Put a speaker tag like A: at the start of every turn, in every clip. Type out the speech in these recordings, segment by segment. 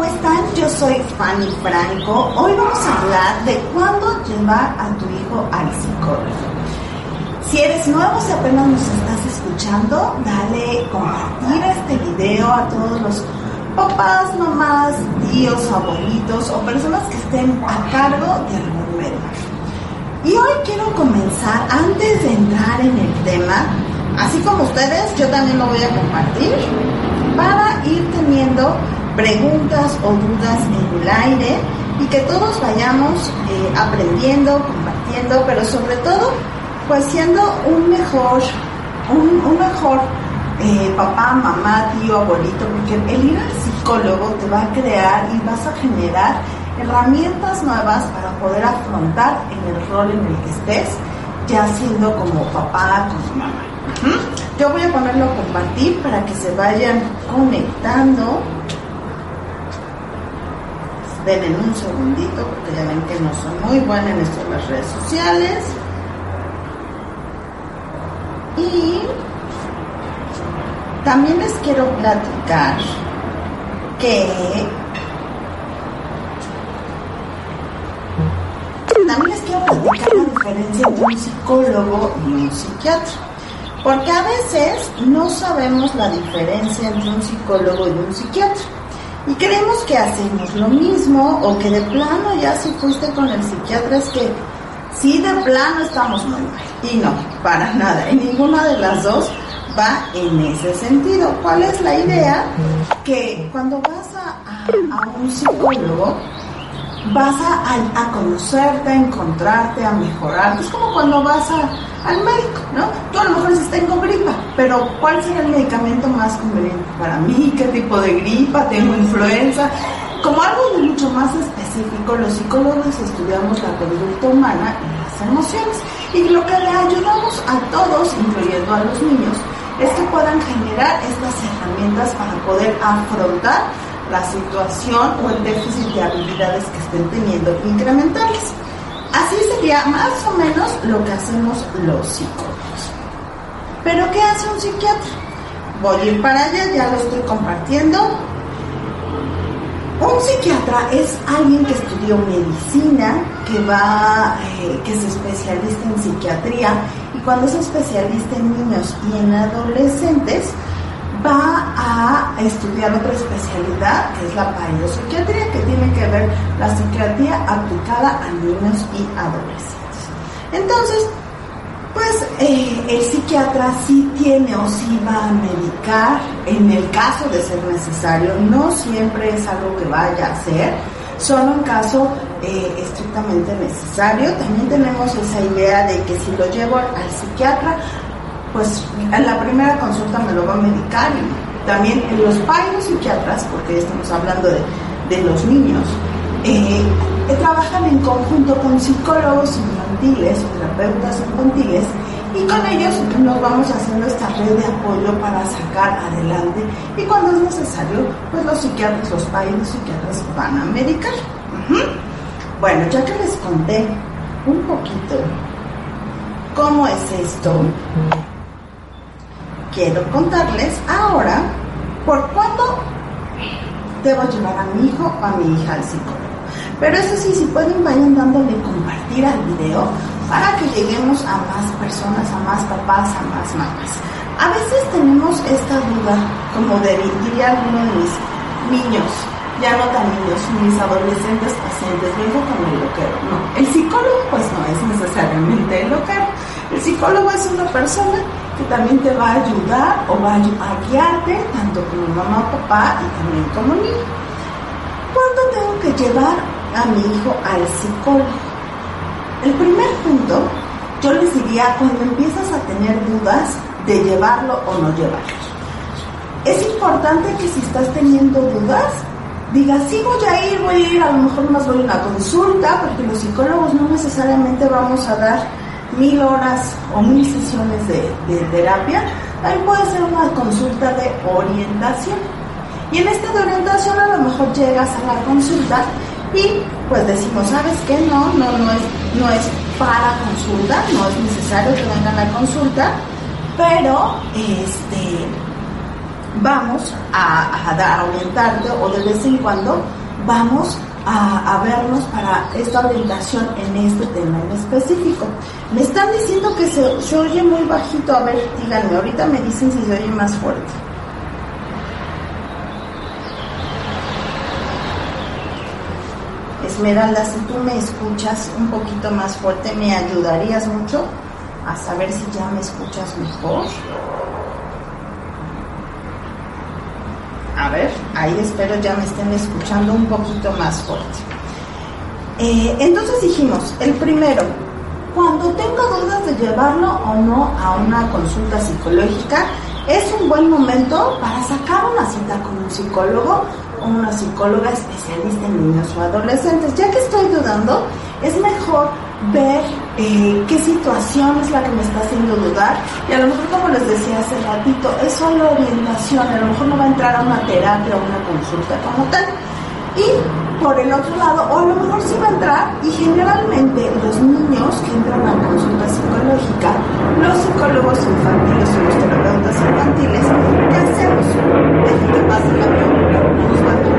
A: ¿cómo están? Yo soy Fanny Franco. Hoy vamos a hablar de cuándo llevar a tu hijo al psicólogo. Si eres nuevo, si apenas nos estás escuchando, dale compartir este video a todos los papás, mamás, tíos, abuelitos o personas que estén a cargo de algún medio. Y hoy quiero comenzar, antes de entrar en el tema, así como ustedes, yo también lo voy a compartir para ir teniendo preguntas o dudas en el aire y que todos vayamos eh, aprendiendo, compartiendo, pero sobre todo, pues siendo un mejor, un, mejor eh, papá, mamá, tío, abuelito, porque el ir al psicólogo te va a crear y vas a generar herramientas nuevas para poder afrontar en el rol en el que estés, ya siendo como papá, como mamá. Yo voy a ponerlo a compartir para que se vayan conectando. Denme un segundito porque ya ven que no son muy buenas en esto de las redes sociales. Y también les quiero platicar que también les quiero platicar la diferencia entre un psicólogo y un psiquiatra. Porque a veces no sabemos la diferencia entre un psicólogo y un psiquiatra. Y creemos que hacemos lo mismo o que de plano ya si fuiste con el psiquiatra es que sí de plano estamos muy mal. Y no, para nada. Y ninguna de las dos va en ese sentido. ¿Cuál es la idea? Que cuando vas a, un psicólogo, vas a, conocerte, a encontrarte, a mejorar. Es como cuando vas al médico, ¿no? Tú a lo mejor si tengo gripa, pero ¿cuál será el medicamento más conveniente para mí? ¿Qué tipo de gripa? ¿Tengo influenza? Como algo mucho más específico, los psicólogos estudiamos la conducta humana y las emociones. Y lo que le ayudamos a todos, incluyendo a los niños, es que puedan generar estas herramientas para poder afrontar la situación o el déficit de habilidades que estén teniendo, incrementarles. Así sería más o menos lo que hacemos los psicólogos. Pero ¿qué hace un psiquiatra? Voy a ir para allá, ya lo estoy compartiendo. Un psiquiatra es alguien que estudió medicina, que va, eh, que es especialista en psiquiatría y cuando es especialista en niños y en adolescentes, va a estudiar otra especialidad que es la psiquiatría, que tiene que ver la psiquiatría aplicada a niños y adolescentes. Entonces, pues eh, el psiquiatra sí tiene o sí va a medicar en el caso de ser necesario, no siempre es algo que vaya a hacer, solo en caso eh, estrictamente necesario. También tenemos esa idea de que si lo llevo al psiquiatra, pues en la primera consulta me lo va a medicar y también en los psiquiatras, porque estamos hablando de, los niños, eh, trabajan en conjunto con psicólogos infantiles terapeutas infantiles y con ellos nos vamos haciendo esta red de apoyo para sacar adelante y cuando es necesario, pues los psiquiatras, los psiquiatras van a medicar. Bueno, ya que les conté un poquito cómo es esto, quiero contarles ahora por cuándo debo llevar a mi hijo o a mi hija al psicólogo. Pero eso sí, si pueden vayan dándole compartir al video para que lleguemos a más personas, a más papás, a más mamás. A veces tenemos esta duda, como de, diría alguno de mis niños, ya no tan niños, mis adolescentes pacientes, vengo con el loquero. No, el psicólogo pues no es necesariamente el loquero. El psicólogo es una persona que también te va a ayudar o va a guiarte, tanto como mamá o papá y también como niño. ¿Cuándo tengo que llevar a mi hijo al psicólogo? El primer punto, yo les diría cuando empiezas a tener dudas de llevarlo o no llevarlo. Es importante que si estás teniendo dudas, digas, sí voy a ir, voy a ir, a lo mejor más voy a una consulta, porque los psicólogos no necesariamente vamos a dar mil horas o mil sesiones de, terapia, también puede ser una consulta de orientación. Y en esta de orientación a lo mejor llegas a la consulta y pues decimos, ¿sabes qué? No, no, no es, no es para consulta, no es necesario que vengan a la consulta, pero este vamos a, a orientarte o de vez en cuando vamos a, vernos para esta orientación en este tema en específico. Me están diciendo que se, se oye muy bajito, a ver, díganme, ahorita me dicen si se oye más fuerte. Esmeralda, si tú me escuchas un poquito más fuerte, me ayudarías mucho a saber si ya me escuchas mejor. A ver, ahí espero ya me estén escuchando un poquito más fuerte. Eh, entonces dijimos, el primero, cuando tengo dudas de llevarlo o no a una consulta psicológica, es un buen momento para sacar una cita con un psicólogo o una psicóloga especialista en niños o adolescentes. Ya que estoy dudando, es mejor ver eh, qué situación es la que me está haciendo dudar. Y a lo mejor como les decía hace ratito es solo orientación. A lo mejor no va a entrar a una terapia o una consulta como tal. Y por el otro lado o a lo mejor sí va a entrar y generalmente los niños que entran a consulta psicológica los psicólogos infantiles o los terapeutas infantiles ¿qué hacemos? que pase la pregunta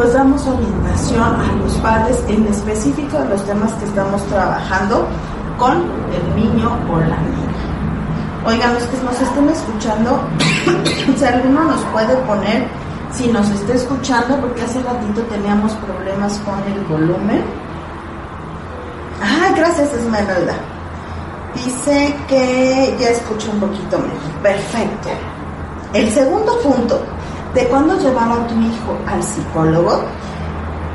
A: pues damos orientación a los padres en específico de los temas que estamos trabajando con el niño o la niña. Oigan, los que nos estén escuchando, si alguno nos puede poner, si nos está escuchando, porque hace ratito teníamos problemas con el volumen. Ah, gracias Esmeralda. Dice que ya escucho un poquito mejor. Perfecto. El segundo punto de cuando llevar a tu hijo al psicólogo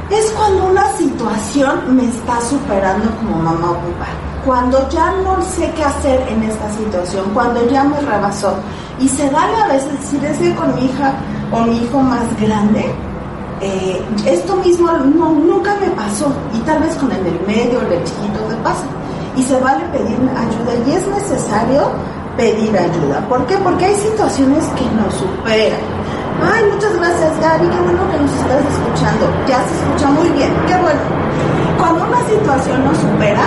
A: es cuando una situación me está superando como mamá o papá. Cuando ya no sé qué hacer en esta situación, cuando ya me rebasó. Y se vale a veces, si deseo con mi hija o mi hijo más grande, eh, esto mismo no, nunca me pasó. Y tal vez con el del medio, el del chiquito, te pasa y se vale pedir ayuda y es necesario pedir ayuda. ¿Por qué? Porque hay situaciones que nos superan. Ay, muchas gracias Gary, qué bueno que nos estás escuchando. Ya se escucha muy bien, qué bueno. Cuando una situación nos supera,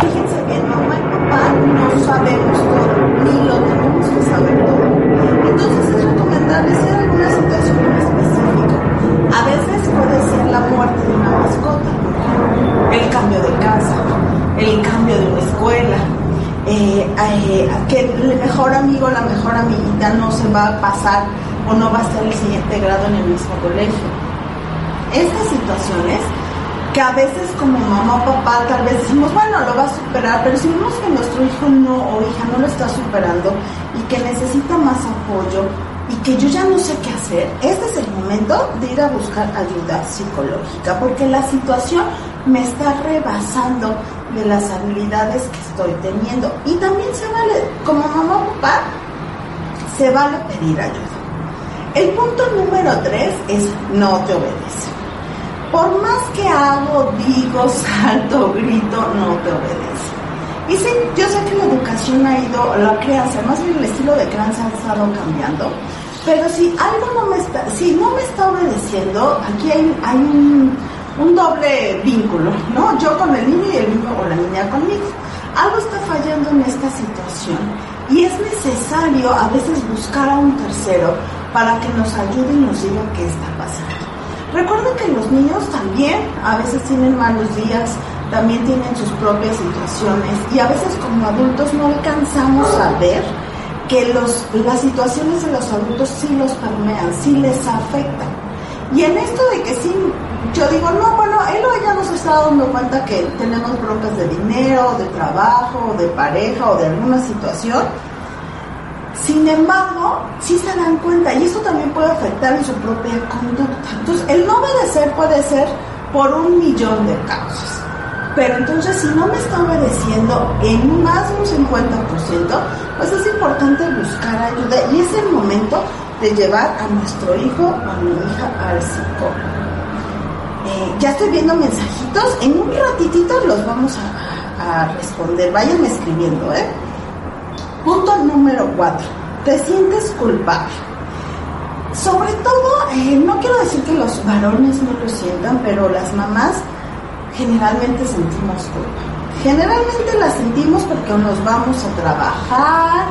A: fíjense bien, mamá y papá no sabemos todo, ni lo tenemos que saber todo. Entonces es recomendable hay alguna situación en específico. A veces puede ser la muerte de una mascota, el cambio de casa, el cambio de una escuela, eh, eh, que el mejor amigo, la mejor amiguita no se va a pasar o no va a ser el siguiente grado en el mismo colegio. Estas situaciones que a veces como mamá o papá tal vez decimos, bueno, lo va a superar, pero si vemos que nuestro hijo no o hija no lo está superando y que necesita más apoyo y que yo ya no sé qué hacer, este es el momento de ir a buscar ayuda psicológica, porque la situación me está rebasando de las habilidades que estoy teniendo. Y también se vale, como mamá o papá, se vale pedir ayuda. El punto número tres es no te obedece. Por más que hago, digo, salto, grito, no te obedece. Y sí, yo sé que la educación ha ido, la crianza, más bien el estilo de crianza ha estado cambiando, pero si algo no me está, si no me está obedeciendo, aquí hay, hay un, un doble vínculo, ¿no? Yo con el niño y el niño o la niña conmigo. Algo está fallando en esta situación y es necesario a veces buscar a un tercero para que nos ayude y nos diga qué está pasando. Recuerden que los niños también a veces tienen malos días, también tienen sus propias situaciones y a veces como adultos no alcanzamos a ver que los, las situaciones de los adultos sí los permean, sí les afectan. Y en esto de que sí yo digo, no, bueno, él o ella nos está dando cuenta que tenemos broncas de dinero, de trabajo, de pareja o de alguna situación. Sin embargo, sí se dan cuenta y eso también puede afectar en su propia conducta. Entonces, el no obedecer puede ser por un millón de causas. Pero entonces, si no me está obedeciendo en más de un 50%, pues es importante buscar ayuda y es el momento de llevar a nuestro hijo o a mi hija al psicólogo. Eh, ya estoy viendo mensajitos. En un ratitito los vamos a, responder. Vayan escribiendo, ¿eh? Punto número cuatro. te sientes culpable. Sobre todo, eh, no quiero decir que los varones no lo sientan, pero las mamás generalmente sentimos culpa. Generalmente la sentimos porque nos vamos a trabajar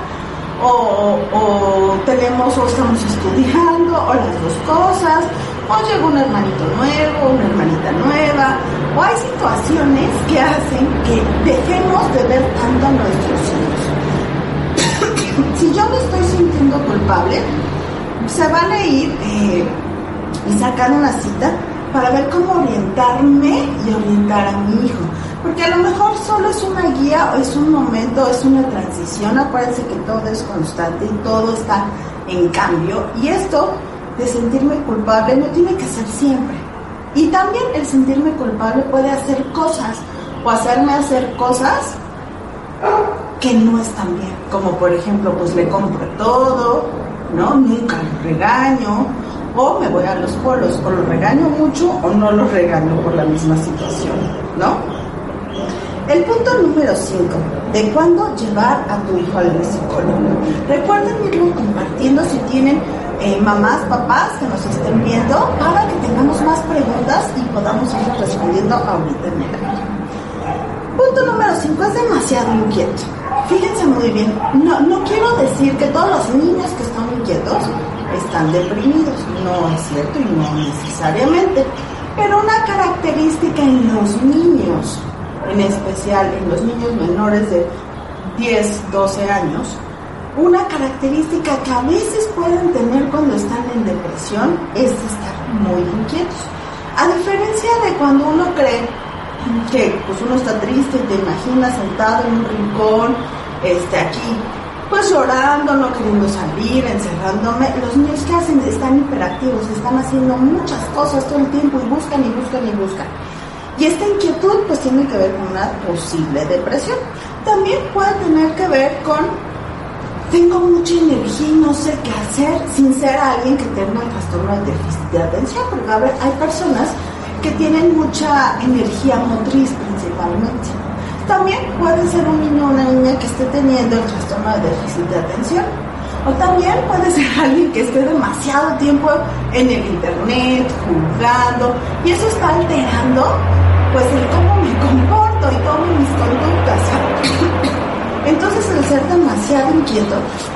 A: o, o, tenemos o estamos estudiando o las dos cosas o llega un hermanito nuevo, una hermanita nueva o hay situaciones que hacen que dejemos de ver tanto a nuestros hijos. Si yo me estoy sintiendo culpable, se vale ir eh, y sacar una cita para ver cómo orientarme y orientar a mi hijo. Porque a lo mejor solo es una guía es un momento, es una transición. Acuérdense que todo es constante y todo está en cambio. Y esto de sentirme culpable no tiene que ser siempre. Y también el sentirme culpable puede hacer cosas o hacerme hacer cosas que no están bien. Como por ejemplo, pues le compro todo, ¿no? Nunca lo regaño, o me voy a los polos, o lo regaño mucho o no lo regaño por la misma situación, ¿no? El punto número 5, de cuándo llevar a tu hijo al psicólogo. Recuerden irlo compartiendo si tienen eh, mamás, papás que nos estén viendo para que tengamos más preguntas y podamos ir respondiendo ahorita en el Punto número 5 es demasiado inquieto. Fíjense muy bien, no, no quiero decir que todos los niños que están inquietos están deprimidos, no es cierto y no necesariamente, pero una característica en los niños, en especial en los niños menores de 10, 12 años, una característica que a veces pueden tener cuando están en depresión es estar muy inquietos. A diferencia de cuando uno cree que pues uno está triste y te imaginas sentado en un rincón, este, aquí, pues llorando, no queriendo salir, encerrándome, los niños que hacen están hiperactivos, están haciendo muchas cosas todo el tiempo y buscan y buscan y buscan. Y esta inquietud pues tiene que ver con una posible depresión. También puede tener que ver con tengo mucha energía y no sé qué hacer sin ser alguien que tenga un trastorno de déficit de atención, porque a ver, hay personas que tienen mucha energía motriz principalmente. También puede ser un niño o una niña que esté teniendo el trastorno de déficit de atención. O también puede ser alguien que esté demasiado tiempo en el internet, jugando, y eso está alterando pues el cómo me comporto y cómo mis conductas. Entonces el ser demasiado inquieto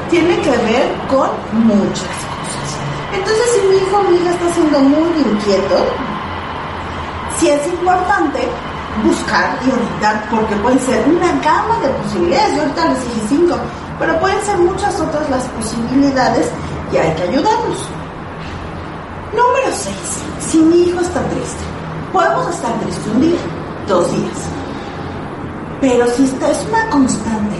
A: tiene que ver con muchas cosas. Entonces si mi hijo o mi hija está siendo muy inquieto, sí es importante buscar y orientar, porque pueden ser una gama de posibilidades. Yo ahorita les dije cinco, pero pueden ser muchas otras las posibilidades y hay que ayudarlos. Número seis, si mi hijo está triste, podemos estar tristes un día, dos días, pero si esta es una constante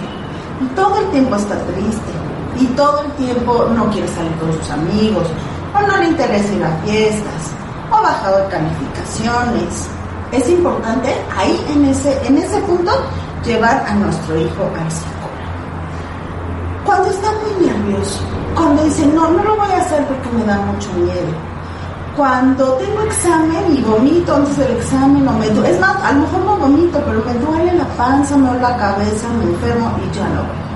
A: y todo el tiempo está triste y todo el tiempo no quiere salir con sus amigos o no le interesa ir a fiestas o bajado de calificaciones, es importante ahí en ese, en ese punto llevar a nuestro hijo al psicólogo. Cuando está muy nervioso, cuando dice no, no lo voy a hacer porque me da mucho miedo cuando tengo examen y vomito antes del examen o me es más, a lo mejor no vomito, pero me duele la panza, me duele la cabeza, me enfermo y ya no. Esos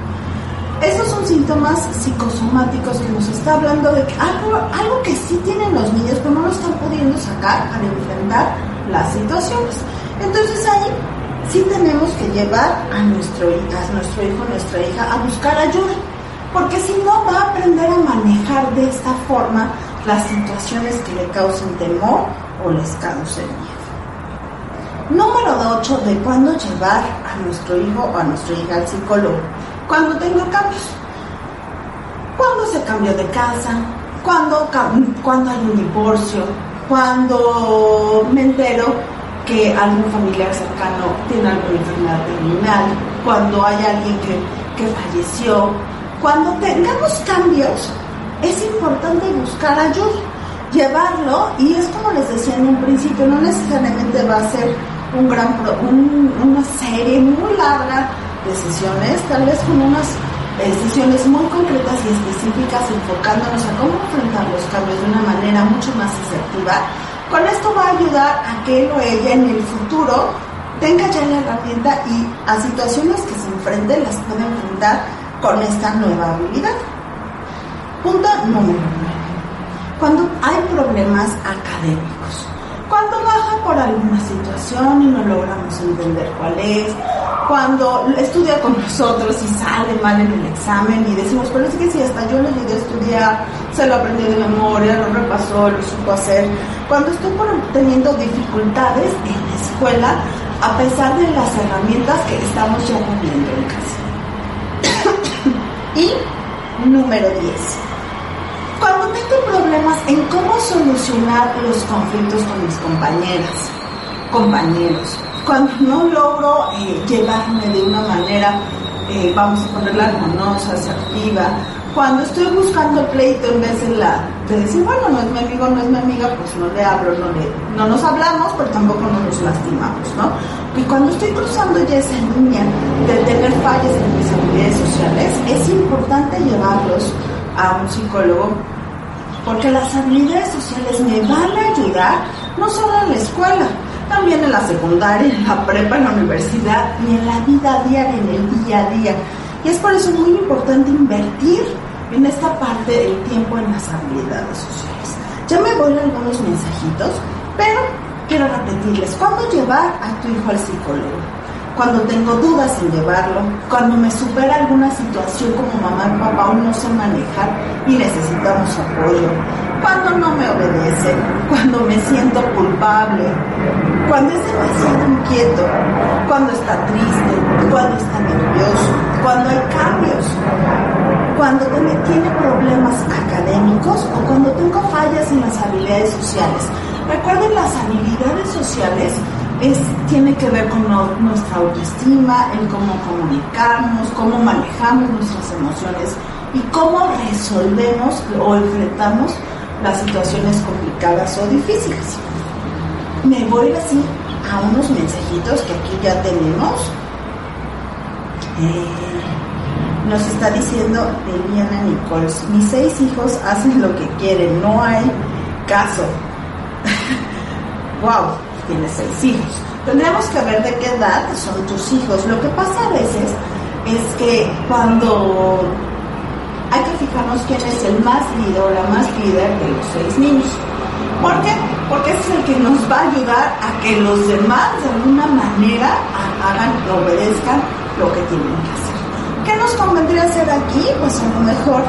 A: síntomas psicosomáticos que nos está hablando de que algo, algo que sí tienen los niños, pero no lo están pudiendo sacar para enfrentar las situaciones. Entonces ahí sí tenemos que llevar a nuestro, a nuestro hijo, nuestra hija a buscar ayuda, porque si no va a aprender a manejar de esta forma las situaciones que le causen temor o les causen miedo. Número 8 de cuándo llevar a nuestro hijo o a nuestra hija al psicólogo. Cuando tenga cambios. Cuando se cambió de casa, cuando, cuando hay un divorcio, cuando me entero que algún familiar cercano tiene alguna enfermedad terminal, cuando hay alguien que, que falleció, cuando tengamos cambios es importante buscar ayuda, llevarlo, y es como les decía en un principio, no necesariamente va a ser un gran una serie muy larga de sesiones, tal vez con unas sesiones muy concretas y específicas enfocándonos a cómo enfrentar los cambios de una manera mucho más asertiva. Con esto va a ayudar a que él o ella en el futuro tenga ya la herramienta y a situaciones que se enfrenten las pueda enfrentar con esta nueva habilidad. Punto número 9. Cuando hay problemas académicos. Cuando baja por alguna situación y no logramos entender cuál es, cuando estudia con nosotros y sale mal en el examen y decimos, pero es que si hasta yo lo llegué a estudiar, se lo aprendió de memoria, lo repasó, lo supo hacer. Cuando estoy teniendo dificultades en la escuela, a pesar de las herramientas que estamos ya poniendo en casa. y número 10. Cuando tengo problemas en cómo solucionar los conflictos con mis compañeras, compañeros, cuando no logro eh, llevarme de una manera, eh, vamos a ponerla armoniosa, asertiva, cuando estoy buscando el pleito en vez de, la, de decir, bueno, no es mi amigo, no es mi amiga, pues no le hablo, no, le, no nos hablamos, pero tampoco nos lastimamos, ¿no? Y cuando estoy cruzando ya esa línea de tener fallas en mis habilidades sociales, es importante llevarlos a un psicólogo porque las habilidades sociales me van a ayudar no solo en la escuela, también en la secundaria, en la prepa, en la universidad y en la vida diaria, en el día a día. Y es por eso muy importante invertir en esta parte del tiempo en las habilidades sociales. Ya me voy a algunos mensajitos, pero quiero repetirles, ¿cuándo llevar a tu hijo al psicólogo? Cuando tengo dudas en llevarlo, cuando me supera alguna situación como mamá y papá aún no sé manejar y necesitamos apoyo, cuando no me obedece, cuando me siento culpable, cuando es demasiado inquieto, cuando está triste, cuando está nervioso, cuando hay cambios, cuando tiene problemas académicos o cuando tengo fallas en las habilidades sociales. Recuerden, las habilidades sociales tiene que ver con nuestra autoestima, en cómo comunicamos, cómo manejamos nuestras emociones y cómo resolvemos o enfrentamos las situaciones complicadas o difíciles. Me voy así a unos mensajitos que aquí ya tenemos. Eh, nos está diciendo Eliana Nichols, mis seis hijos hacen lo que quieren, no hay caso. wow, tienes seis hijos. Tendríamos que ver de qué edad son tus hijos. Lo que pasa a veces es que cuando hay que fijarnos quién es el más líder o la más líder de los seis niños. ¿Por qué? Porque es el que nos va a ayudar a que los demás de alguna manera hagan, obedezcan lo que tienen que hacer. ¿Qué nos convendría hacer aquí? Pues a lo mejor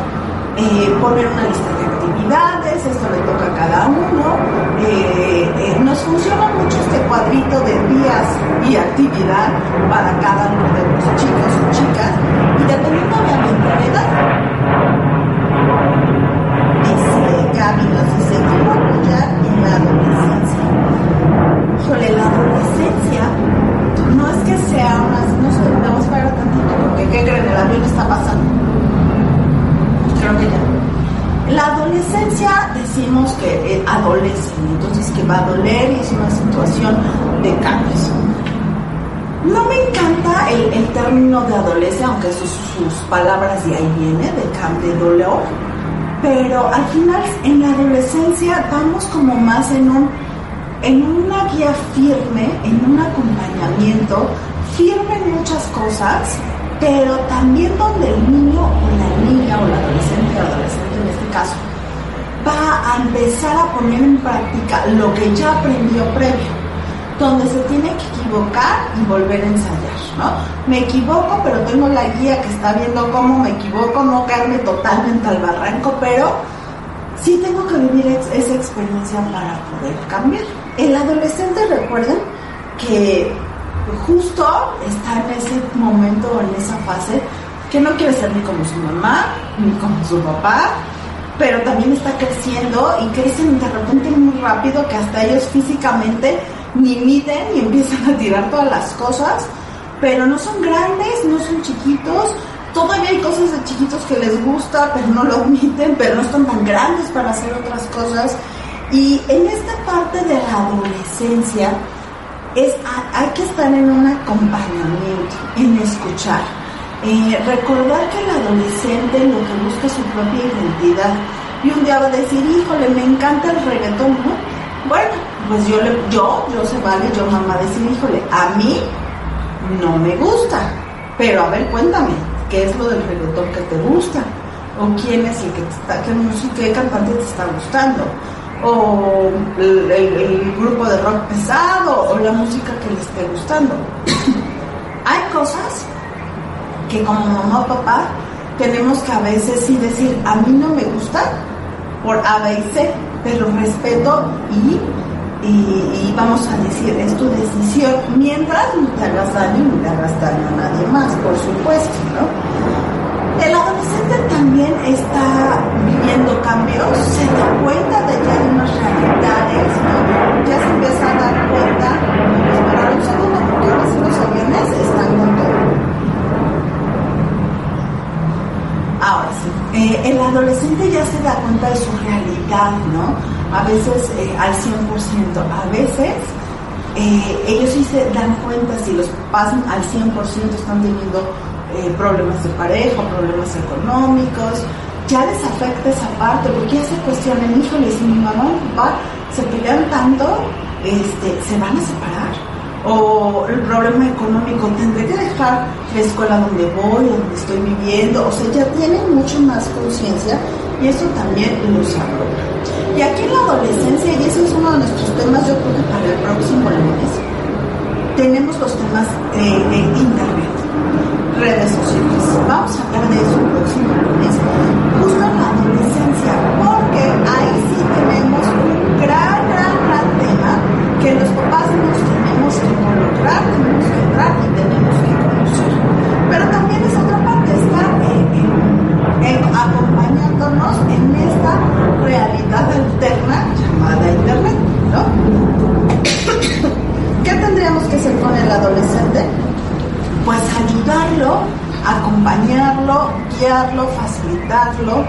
A: eh, poner una lista de actividades, esto le toca a cada uno. Eh, nos funciona mucho este cuadrito de días y actividad para cada uno de los adolescencia, aunque sus, sus, palabras de ahí viene, de cambio de dolor, pero al final en la adolescencia vamos como más en, un, en una guía firme, en un acompañamiento firme en muchas cosas, pero también donde el niño o la niña o la adolescente adolescente en este caso va a empezar a poner en práctica lo que ya aprendió previo, donde se tiene que equivocar y volver a ensayar, ¿no? Me equivoco, pero tengo la guía que está viendo cómo me equivoco, no caerme totalmente al barranco, pero sí tengo que vivir esa experiencia para poder cambiar. El adolescente, recuerden que justo está en ese momento, en esa fase, que no quiere ser ni como su mamá, ni como su papá, pero también está creciendo y crecen de repente muy rápido que hasta ellos físicamente ni miden y empiezan a tirar todas las cosas, pero no son grandes, no son chiquitos, todavía hay cosas de chiquitos que les gusta, pero no lo admiten, pero no están tan grandes para hacer otras cosas. Y en esta parte de la adolescencia, es, hay que estar en un acompañamiento, en escuchar. Eh, recordar que el adolescente lo que busca es su propia identidad. Y un día va a decir, híjole, me encanta el reggaetón, ¿no? Bueno, pues yo, yo, yo se vale, yo mamá decir, híjole, a mí no me gusta. Pero a ver, cuéntame, ¿qué es lo del reggaetón que te gusta? o quién es el que te está, qué música, qué cantante te está gustando, o el, grupo de rock pesado, o la música que le esté gustando. Hay cosas que como mamá o papá tenemos que a veces sí decir, a mí no me gusta por A, B y C, pero respeto y y, vamos a decir, es tu decisión, mientras no te hagas daño ni le hagas daño a nadie más, por supuesto, ¿no? El adolescente también está viviendo cambios, se da cuenta de que hay unas realidades, ¿no? Ya se empieza a dar cuenta, para segundo, porque ahora sí los aviones están con todo. Ahora sí, eh, el adolescente ya se da cuenta de su realidad, ¿no? A veces eh, al 100%, a veces eh, ellos sí se dan cuenta si los pasan al 100% están teniendo eh, problemas de pareja, problemas económicos, ya les afecta esa parte, porque ya se cuestionan, híjole, si mi mamá y mi papá se pelean tanto, este, se van a separar. O el problema económico, tendré que dejar la escuela donde voy, donde estoy viviendo, o sea, ya tienen mucho más conciencia y eso también los abruma. Y aquí en la adolescencia, y ese es uno de nuestros temas, yo creo que para el próximo lunes, tenemos los temas de Internet, redes sociales. Vamos a hablar de eso el próximo lunes, justo en la adolescencia, porque ahí sí tenemos un gran, gran, gran tema que los papás nos tenemos que involucrar, tenemos que entrar y tenemos que conocer. Pero también es otra parte, acompañándonos en esta realidad alterna llamada Internet, ¿no? ¿Qué tendríamos que hacer con el adolescente? Pues ayudarlo, acompañarlo, guiarlo, facilitarlo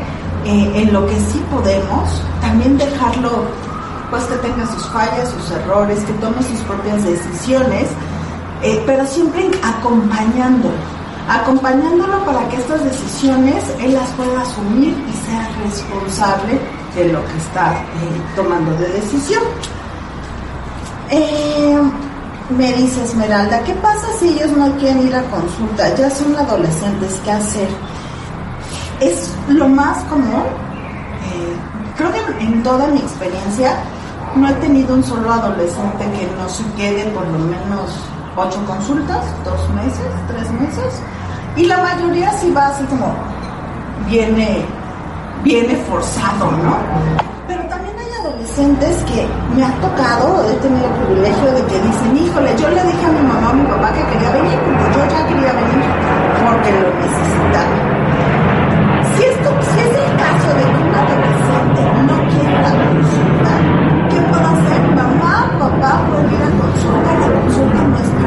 A: eh, en lo que sí podemos, también dejarlo pues que tenga sus fallas, sus errores, que tome sus propias decisiones, eh, pero siempre acompañándolo acompañándolo para que estas decisiones él las pueda asumir y sea responsable de lo que está eh, tomando de decisión. Eh, me dice Esmeralda, ¿qué pasa si ellos no quieren ir a consulta? Ya son adolescentes, ¿qué hacer? Es lo más común. Eh, creo que en toda mi experiencia no he tenido un solo adolescente que no se quede por lo menos ocho consultas, dos meses, tres meses. Y la mayoría sí va así como viene, viene forzado, ¿no? Pero también hay adolescentes que me ha tocado, he tenido el privilegio de que dicen, híjole, yo le dije a mi mamá, a mi papá que quería venir, porque yo ya quería venir, porque lo necesitaba. Si, esto, si es el caso de que un adolescente no quiere la consulta, ¿qué puedo hacer? Mamá, papá pueden ir a consulta, la consulta no es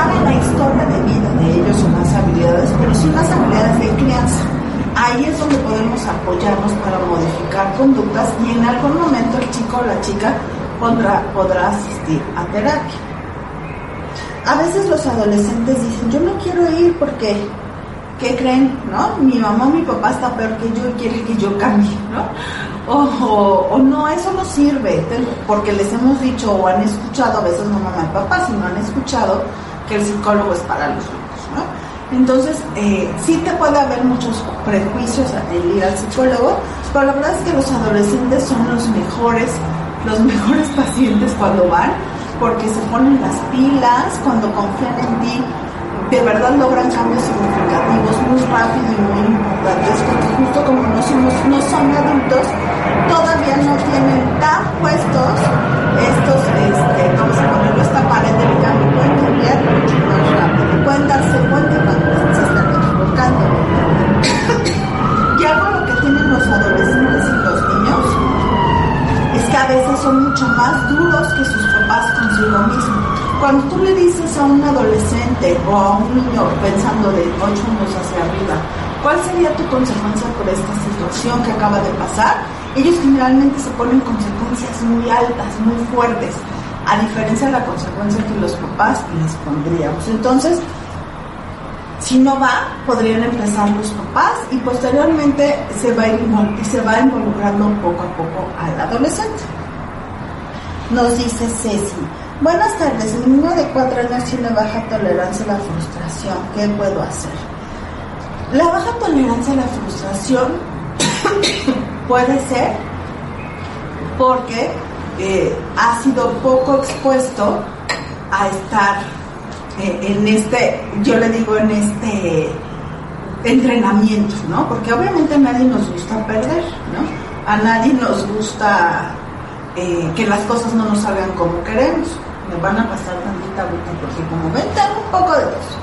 A: para la historia de vida de ellos o las habilidades, pero sí las habilidades de crianza. Ahí es donde podemos apoyarnos para modificar conductas y en algún momento el chico o la chica podrá, podrá asistir a terapia. A veces los adolescentes dicen, yo no quiero ir porque, ¿qué creen? ¿No? Mi mamá o mi papá está peor que yo y quiere que yo cambie, ¿no? o, no, eso no sirve, porque les hemos dicho o han escuchado, a veces no mamá y papá, sino han escuchado que el psicólogo es para los locos, ¿no? Entonces, eh, sí te puede haber muchos prejuicios en ir al psicólogo, pero la verdad es que los adolescentes son los mejores, los mejores pacientes cuando van, porque se ponen las pilas, cuando confían en ti, de verdad logran cambios significativos muy rápido y muy importantes, porque justo como no, somos, no son adultos, todavía no tienen tan puestos estos, este, vamos a equivocando. y algo lo que tienen los adolescentes y los niños es que a veces son mucho más duros que sus papás consigo mismos cuando tú le dices a un adolescente o a un niño pensando de 8 años hacia arriba, ¿cuál sería tu consecuencia por esta situación que acaba de pasar? Ellos generalmente se ponen consecuencias muy altas, muy fuertes, a diferencia de la consecuencia que los papás les pondríamos. Entonces, si no va, podrían empezar los papás y posteriormente se va, se va involucrando poco a poco al adolescente. Nos dice Ceci, Buenas tardes, mi niño de cuatro años tiene baja tolerancia a la frustración. ¿Qué puedo hacer? La baja tolerancia a la frustración puede ser porque eh, ha sido poco expuesto a estar en este, yo le digo en este entrenamiento, ¿no? Porque obviamente a nadie nos gusta perder, ¿no? A nadie nos gusta eh, que las cosas no nos salgan como queremos. Me van a pasar tantita agüita porque como ven tengo un poco de eso.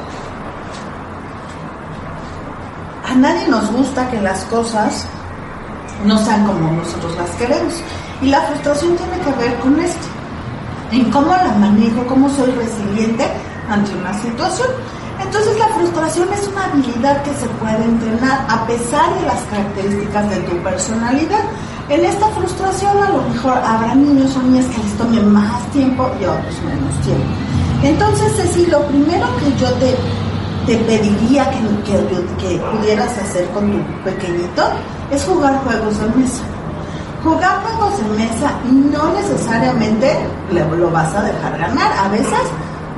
A: A nadie nos gusta que las cosas no sean como nosotros las queremos. Y la frustración tiene que ver con esto, en cómo la manejo, cómo soy resiliente ante una situación. Entonces la frustración es una habilidad que se puede entrenar a pesar de las características de tu personalidad. En esta frustración a lo mejor habrá niños o niñas que les tome más tiempo y otros menos tiempo. Entonces, Ceci, lo primero que yo te, te pediría que, que, que pudieras hacer con tu pequeñito es jugar juegos de mesa. Jugar juegos de mesa no necesariamente lo vas a dejar ganar. A veces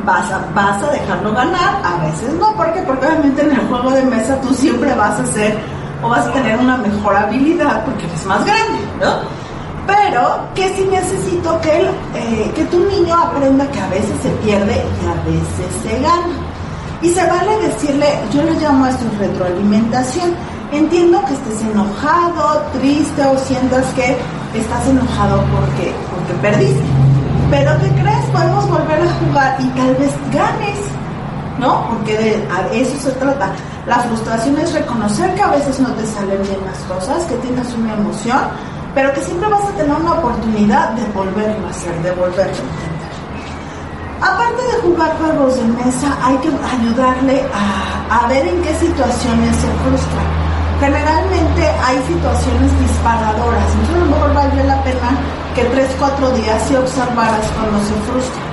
A: vas a, vas a dejarlo ganar, a veces no. ¿Por qué? Porque obviamente en el juego de mesa tú siempre vas a ser o vas a tener una mejor habilidad porque eres más grande, ¿no? Pero que si necesito que, eh, que tu niño aprenda que a veces se pierde y a veces se gana. Y se vale decirle, yo le llamo a esto retroalimentación. Entiendo que estés enojado, triste o sientas que estás enojado porque, porque perdiste. Pero ¿qué crees? Podemos volver a jugar y tal vez ganes, ¿no? Porque de eso se trata. La frustración es reconocer que a veces no te salen bien las cosas, que tienes una emoción, pero que siempre vas a tener una oportunidad de volverlo a hacer, de volverlo a intentar. Aparte de jugar juegos de mesa, hay que ayudarle a, a ver en qué situaciones se frustra. Generalmente hay situaciones disparadoras, entonces a lo mejor vale la pena que 3-4 días si observaras cuando se frustra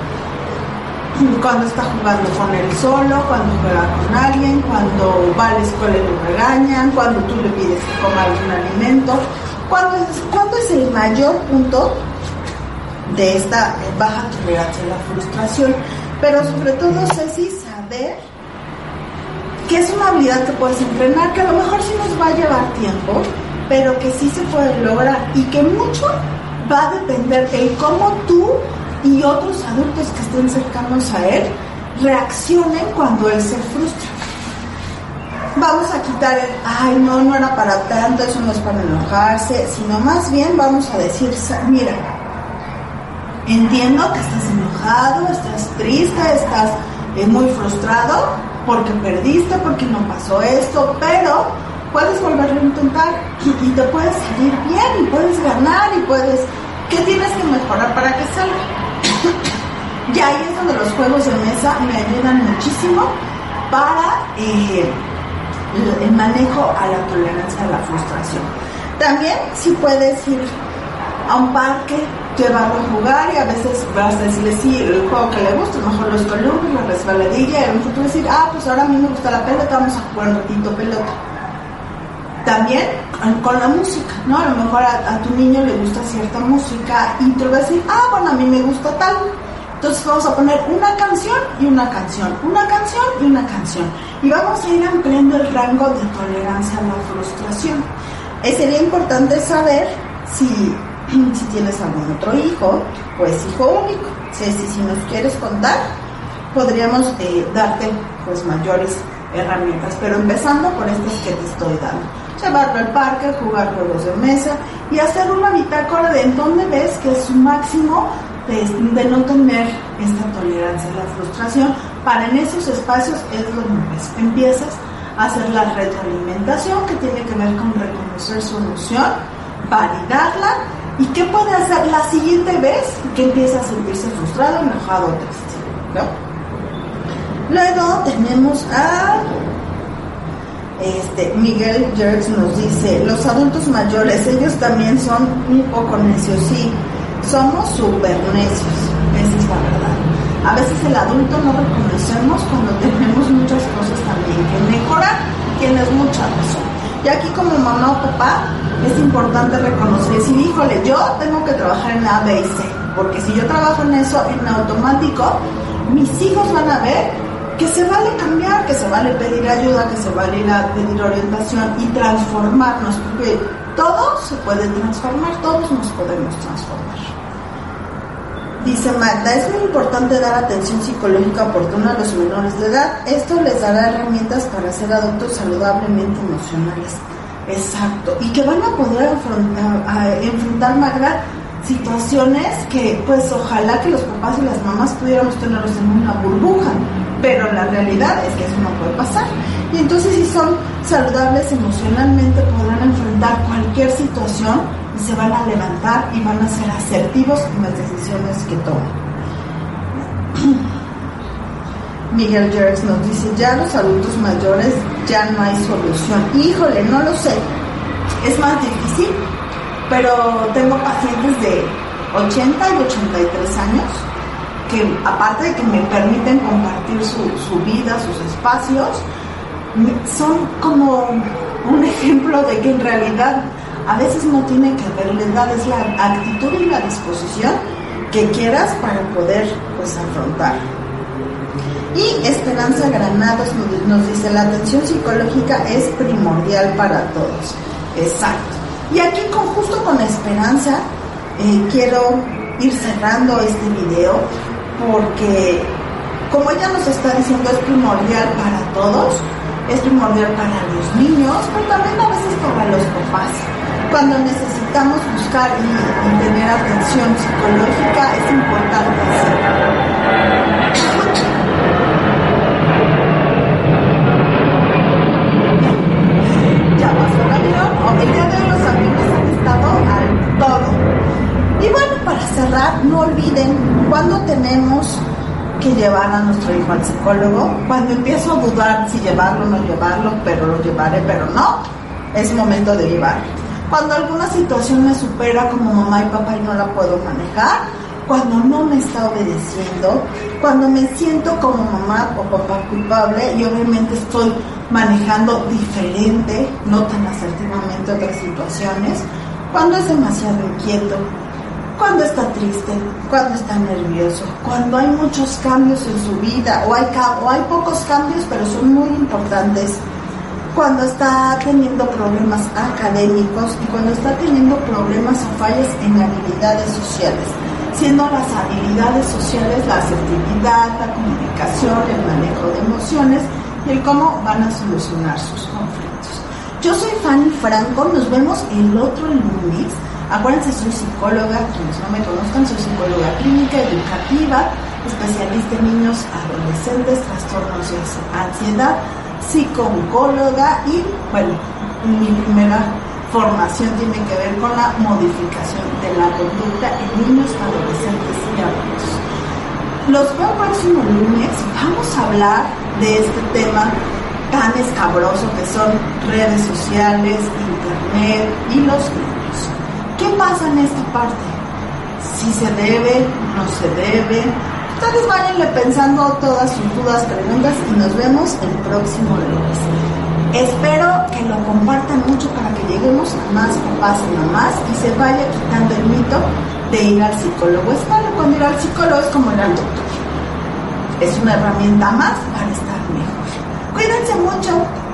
A: cuando está jugando con él solo, cuando juega con alguien, cuando va a la escuela y lo regañan, cuando tú le pides que coma algún alimento, cuando es, cuando es el mayor punto de esta baja tolerancia a la frustración. Pero sobre todo, Ceci, saber que es una habilidad que puedes entrenar, que a lo mejor sí nos va a llevar tiempo, pero que sí se puede lograr y que mucho va a depender de cómo tú y otros adultos que estén cercanos a él reaccionen cuando él se frustra. Vamos a quitar el, ay, no, no era para tanto, eso no es para enojarse, sino más bien vamos a decir, mira, entiendo que estás enojado, estás triste, estás eh, muy frustrado porque perdiste, porque no pasó esto, pero puedes volverlo a intentar y, te puedes salir bien y puedes ganar y puedes, ¿qué tienes que mejorar para que salga? y ahí es donde los juegos de mesa me ayudan muchísimo para eh, el manejo a la tolerancia a la frustración. También si puedes ir a un parque, llevarlo a jugar y a veces vas a decirle sí, el juego que le gusta, mejor los columpios, la resbaladilla, y a lo mejor tú decir, ah, pues ahora a mí me gusta la pelota, vamos a jugar un ratito pelota. También con la música, ¿no? A lo mejor a, tu niño le gusta cierta música y ah, bueno, a mí me gusta tal. Entonces vamos a poner una canción y una canción, una canción y una canción. Y vamos a ir ampliando el rango de tolerancia a la frustración. Eh, sería importante saber si, si tienes algún otro hijo o es hijo único. Si, si, nos quieres contar, podríamos eh, darte pues mayores herramientas, pero empezando por estas que te estoy dando llevarlo al parque, jugar juegos de mesa y hacer una bitácora de en dónde ves que es su máximo de, no tener esta tolerancia a la frustración. Para en esos espacios es donde empiezas a hacer la retroalimentación que tiene que ver con reconocer su emoción, validarla y qué puede hacer la siguiente vez que empieza a sentirse frustrado, enojado o triste. Luego tenemos a este, Miguel Jerks nos dice, los adultos mayores, ellos también son un poco necios, sí, somos súper necios, esa es la verdad. A veces el adulto no reconocemos cuando tenemos muchas cosas también que mejorar, tienes mucha razón. Y aquí como mamá o papá es importante reconocer, decir, híjole, yo tengo que trabajar en A, B y C, porque si yo trabajo en eso en automático, mis hijos van a ver que se vale cambiar, que se vale pedir ayuda, que se vale ir a pedir orientación y transformarnos, porque todo se puede transformar, todos nos podemos transformar. Dice Magda, es muy importante dar atención psicológica oportuna a los menores de edad. Esto les dará herramientas para ser adultos saludablemente emocionales. Exacto. Y que van a poder enfrentar, enfrentar Magda, situaciones que pues ojalá que los papás y las mamás pudiéramos tenerlos en una burbuja, pero la realidad es que eso no puede pasar. Y entonces si son saludables emocionalmente podrán enfrentar cualquier situación y se van a levantar y van a ser asertivos en las decisiones que toman. Miguel Jerez nos dice, ya los adultos mayores ya no hay solución. Híjole, no lo sé. Es más difícil pero tengo pacientes de 80 y 83 años que aparte de que me permiten compartir su, vida, sus espacios, son como un ejemplo de que en realidad a veces no tiene que ver la edad, es la actitud y la disposición que quieras para poder pues afrontar. Y Esperanza Granados nos dice, la atención psicológica es primordial para todos. Exacto. Y aquí con, justo con esperanza eh, quiero ir cerrando este video porque como ella nos está diciendo es primordial para todos, es primordial para los niños, pero también a veces para los papás. Cuando necesitamos buscar y, tener atención psicológica es importante hacerlo. Psicólogo, cuando empiezo a dudar si llevarlo o no llevarlo, pero lo llevaré, pero no, es momento de llevarlo. Cuando alguna situación me supera como mamá y papá y no la puedo manejar, cuando no me está obedeciendo, cuando me siento como mamá o papá culpable y obviamente estoy manejando diferente, no tan asertivamente otras situaciones, cuando es demasiado inquieto, cuando está triste, cuando está nervioso, cuando hay muchos cambios en su vida o hay, o hay pocos cambios pero son muy importantes, cuando está teniendo problemas académicos y cuando está teniendo problemas o fallas en habilidades sociales siendo las habilidades sociales la asertividad, la comunicación, el manejo de emociones y el cómo van a solucionar sus conflictos. Yo soy Fanny Franco, nos vemos el otro lunes. Acuérdense, soy psicóloga, quienes no me conozcan, soy psicóloga clínica, educativa, especialista en niños, adolescentes, trastornos de ansiedad, psicooncóloga y, bueno, mi primera formación tiene que ver con la modificación de la conducta en niños, adolescentes y adultos. Los veo el próximo lunes, vamos a hablar de este tema tan escabroso que son redes sociales, internet y los niños. ¿Qué pasa en esta parte? Si se debe, no se debe. Ustedes váyanle pensando todas sus dudas, preguntas y nos vemos el próximo lunes. Espero que lo compartan mucho para que lleguemos a más papás y mamás y se vaya quitando el mito de ir al psicólogo. Es malo cuando ir al psicólogo es como ir al doctor. Es una herramienta más para estar mejor. Cuídense mucho.